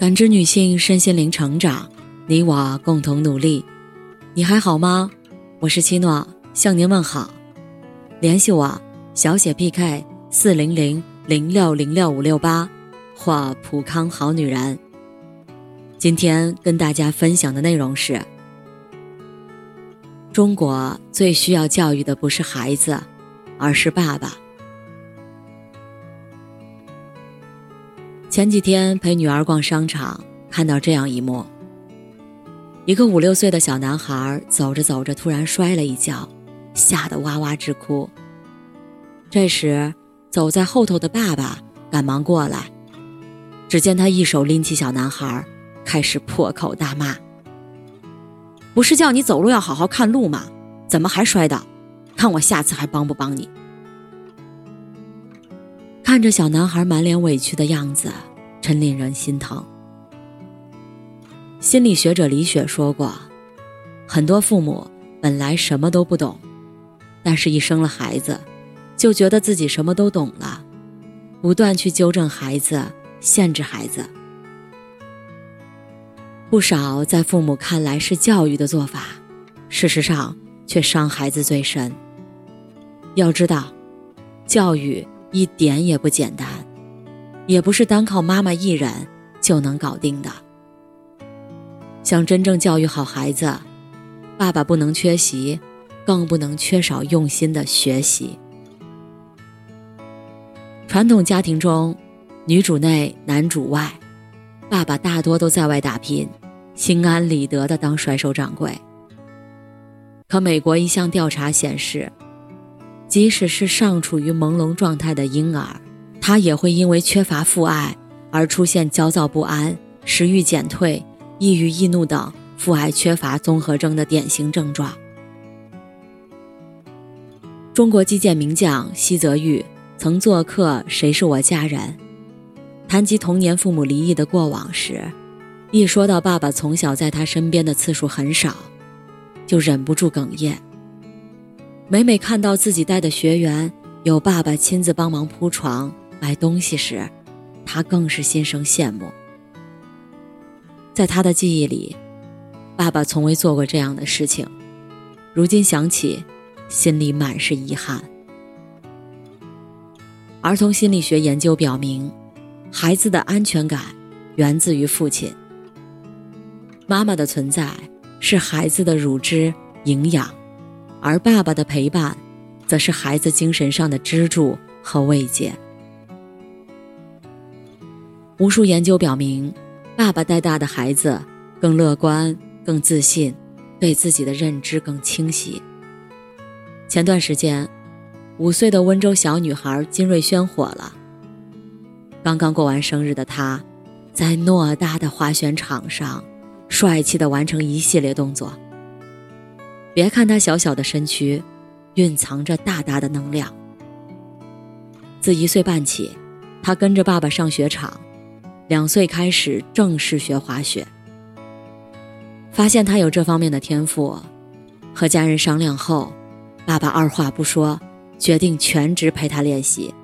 感知女性身心灵成长，你我共同努力。你还好吗？我是七诺，向您问好。联系我，小写 PK 四零零零六零六五六八，或普康好女人。今天跟大家分享的内容是：中国最需要教育的不是孩子，而是爸爸。前几天陪女儿逛商场，看到这样一幕：一个五六岁的小男孩走着走着，突然摔了一跤，吓得哇哇直哭。这时，走在后头的爸爸赶忙过来，只见他一手拎起小男孩，开始破口大骂：“不是叫你走路要好好看路吗？怎么还摔倒？看我下次还帮不帮你！”看着小男孩满脸委屈的样子，真令人心疼。心理学者李雪说过，很多父母本来什么都不懂，但是一生了孩子，就觉得自己什么都懂了，不断去纠正孩子、限制孩子。不少在父母看来是教育的做法，事实上却伤孩子最深。要知道，教育。一点也不简单，也不是单靠妈妈一人就能搞定的。想真正教育好孩子，爸爸不能缺席，更不能缺少用心的学习。传统家庭中，女主内男主外，爸爸大多都在外打拼，心安理得的当甩手掌柜。可美国一项调查显示。即使是尚处于朦胧状态的婴儿，他也会因为缺乏父爱而出现焦躁不安、食欲减退、易郁易怒等父爱缺乏综合征的典型症状。中国击剑名将西泽玉曾做客《谁是我家人》，谈及童年父母离异的过往时，一说到爸爸从小在他身边的次数很少，就忍不住哽咽。每每看到自己带的学员有爸爸亲自帮忙铺床、买东西时，他更是心生羡慕。在他的记忆里，爸爸从未做过这样的事情，如今想起，心里满是遗憾。儿童心理学研究表明，孩子的安全感源自于父亲。妈妈的存在是孩子的乳汁、营养。而爸爸的陪伴，则是孩子精神上的支柱和慰藉。无数研究表明，爸爸带大的孩子更乐观、更自信，对自己的认知更清晰。前段时间，五岁的温州小女孩金瑞轩火了。刚刚过完生日的她，在偌大的滑雪场上，帅气的完成一系列动作。别看他小小的身躯，蕴藏着大大的能量。自一岁半起，他跟着爸爸上雪场，两岁开始正式学滑雪。发现他有这方面的天赋，和家人商量后，爸爸二话不说，决定全职陪他练习。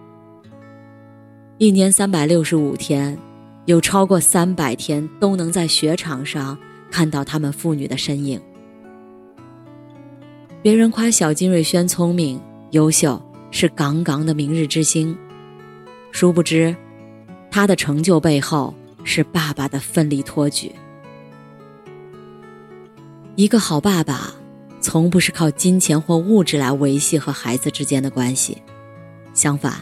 一年三百六十五天，有超过三百天都能在雪场上看到他们父女的身影。别人夸小金瑞轩聪明优秀，是杠杠的明日之星。殊不知，他的成就背后是爸爸的奋力托举。一个好爸爸，从不是靠金钱或物质来维系和孩子之间的关系。相反，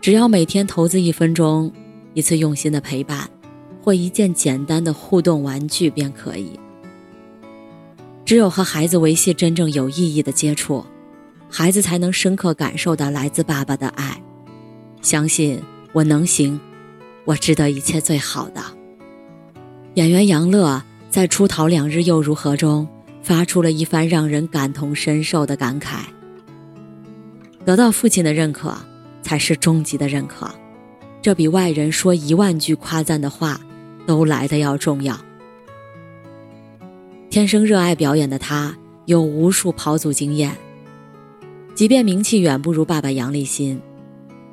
只要每天投资一分钟，一次用心的陪伴，或一件简单的互动玩具便可以。只有和孩子维系真正有意义的接触，孩子才能深刻感受到来自爸爸的爱，相信我能行，我值得一切最好的。演员杨乐在《出逃两日又如何》中发出了一番让人感同身受的感慨：得到父亲的认可，才是终极的认可，这比外人说一万句夸赞的话，都来得要重要。天生热爱表演的他，有无数跑组经验。即便名气远不如爸爸杨立新，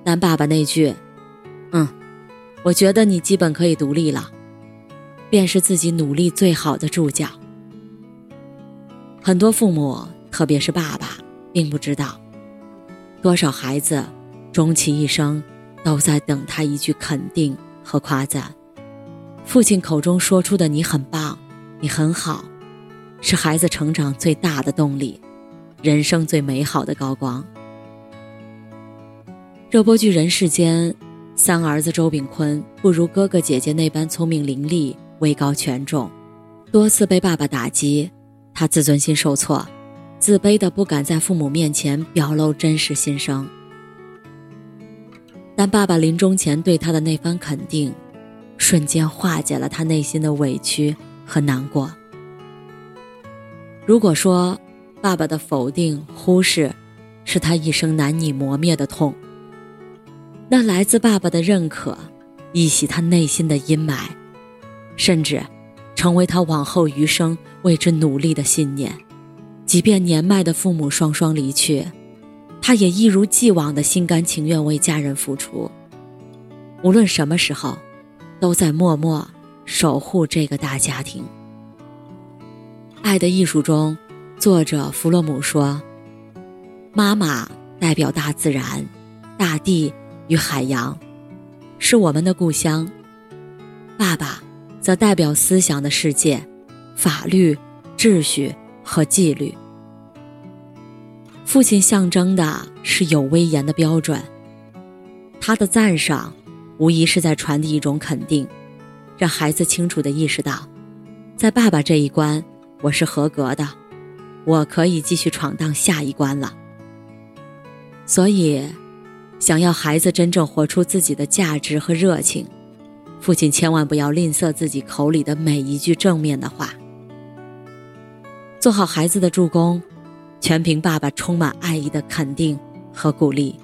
但爸爸那句“嗯，我觉得你基本可以独立了，便是自己努力最好的注脚。很多父母，特别是爸爸，并不知道，多少孩子终其一生都在等他一句肯定和夸赞。父亲口中说出的“你很棒，你很好”，是孩子成长最大的动力，人生最美好的高光。热播剧《人世间》，三儿子周秉昆不如哥哥姐姐那般聪明伶俐、位高权重，多次被爸爸打击，他自尊心受挫，自卑的不敢在父母面前表露真实心声。但爸爸临终前对他的那番肯定，瞬间化解了他内心的委屈和难过。如果说爸爸的否定、忽视，是他一生难以磨灭的痛。那来自爸爸的认可，一洗他内心的阴霾，甚至成为他往后余生为之努力的信念。即便年迈的父母双双离去，他也一如既往的心甘情愿为家人付出。无论什么时候，都在默默守护这个大家庭。《爱的艺术》中，作者弗洛姆说：“妈妈代表大自然，大地。”与海洋，是我们的故乡。爸爸，则代表思想的世界，法律、秩序和纪律。父亲象征的是有威严的标准。他的赞赏，无疑是在传递一种肯定，让孩子清楚的意识到，在爸爸这一关，我是合格的，我可以继续闯荡下一关了。所以。想要孩子真正活出自己的价值和热情，父亲千万不要吝啬自己口里的每一句正面的话。做好孩子的助攻，全凭爸爸充满爱意的肯定和鼓励。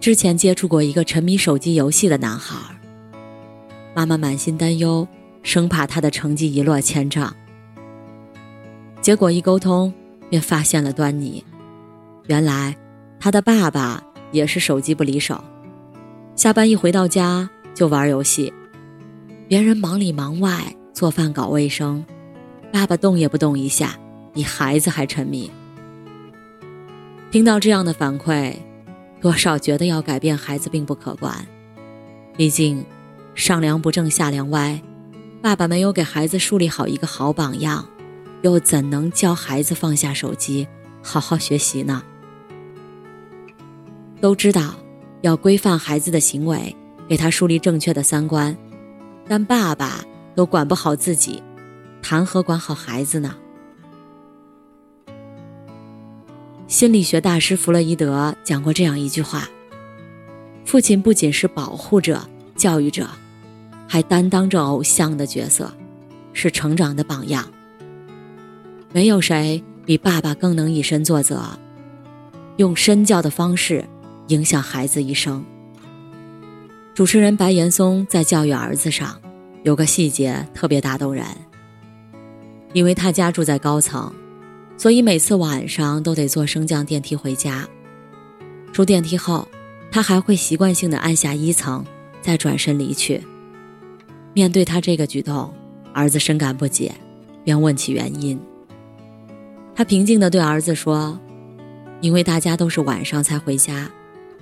之前接触过一个沉迷手机游戏的男孩，妈妈满心担忧，生怕他的成绩一落千丈。结果一沟通，便发现了端倪。原来，他的爸爸也是手机不离手，下班一回到家就玩游戏，别人忙里忙外做饭搞卫生，爸爸动也不动一下，比孩子还沉迷。听到这样的反馈，多少觉得要改变孩子并不可观，毕竟上梁不正下梁歪，爸爸没有给孩子树立好一个好榜样，又怎能教孩子放下手机，好好学习呢？都知道要规范孩子的行为，给他树立正确的三观，但爸爸都管不好自己，谈何管好孩子呢？心理学大师弗洛伊德讲过这样一句话：父亲不仅是保护者、教育者，还担当着偶像的角色，是成长的榜样。没有谁比爸爸更能以身作则，用身教的方式。影响孩子一生。主持人白岩松在教育儿子上，有个细节特别打动人。因为他家住在高层，所以每次晚上都得坐升降电梯回家。出电梯后，他还会习惯性的按下一层，再转身离去。面对他这个举动，儿子深感不解，便问起原因。他平静的对儿子说：“因为大家都是晚上才回家。”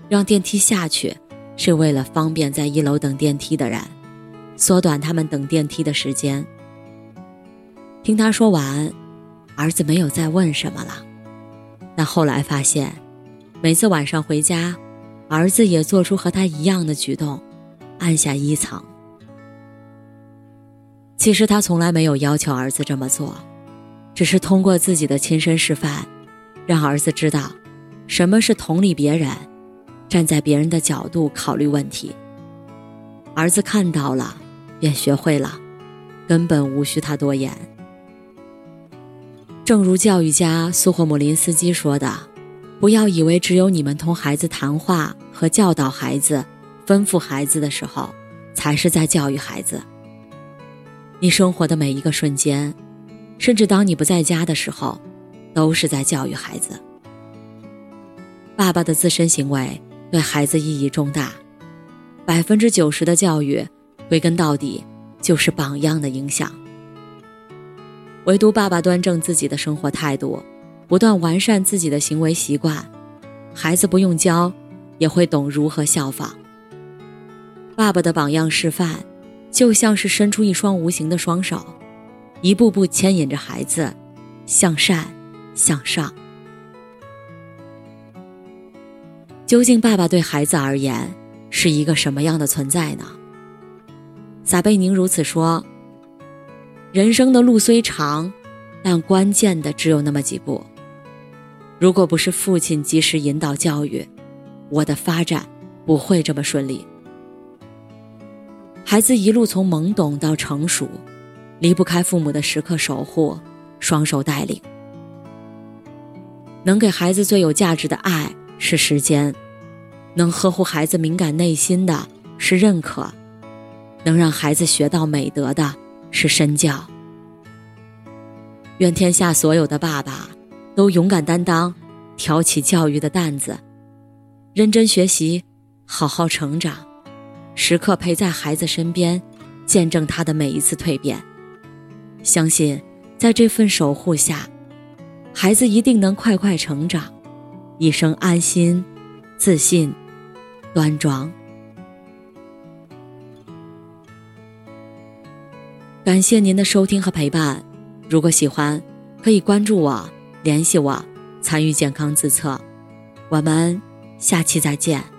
让电梯下去，是为了方便在一楼等电梯的人，缩短他们等电梯的时间。听他说完，儿子没有再问什么了。但后来发现，每次晚上回家，儿子也做出和他一样的举动，按下一层。其实他从来没有要求儿子这么做，只是通过自己的亲身示范，让儿子知道，什么是同理别人。站在别人的角度考虑问题，儿子看到了，便学会了，根本无需他多言。正如教育家苏霍姆林斯基说的：“不要以为只有你们同孩子谈话和教导孩子、吩咐孩子的时候，才是在教育孩子。你生活的每一个瞬间，甚至当你不在家的时候，都是在教育孩子。爸爸的自身行为。”对孩子意义重大，百分之九十的教育归根到底就是榜样的影响。唯独爸爸端正自己的生活态度，不断完善自己的行为习惯，孩子不用教，也会懂如何效仿。爸爸的榜样示范，就像是伸出一双无形的双手，一步步牵引着孩子向善向上。究竟爸爸对孩子而言是一个什么样的存在呢？撒贝宁如此说。人生的路虽长，但关键的只有那么几步。如果不是父亲及时引导教育，我的发展不会这么顺利。孩子一路从懵懂到成熟，离不开父母的时刻守护、双手带领。能给孩子最有价值的爱是时间，能呵护孩子敏感内心的是认可，能让孩子学到美德的。是身教。愿天下所有的爸爸都勇敢担当，挑起教育的担子，认真学习，好好成长，时刻陪在孩子身边，见证他的每一次蜕变。相信在这份守护下，孩子一定能快快成长，一生安心、自信、端庄。感谢您的收听和陪伴，如果喜欢，可以关注我、联系我、参与健康自测。我们下期再见。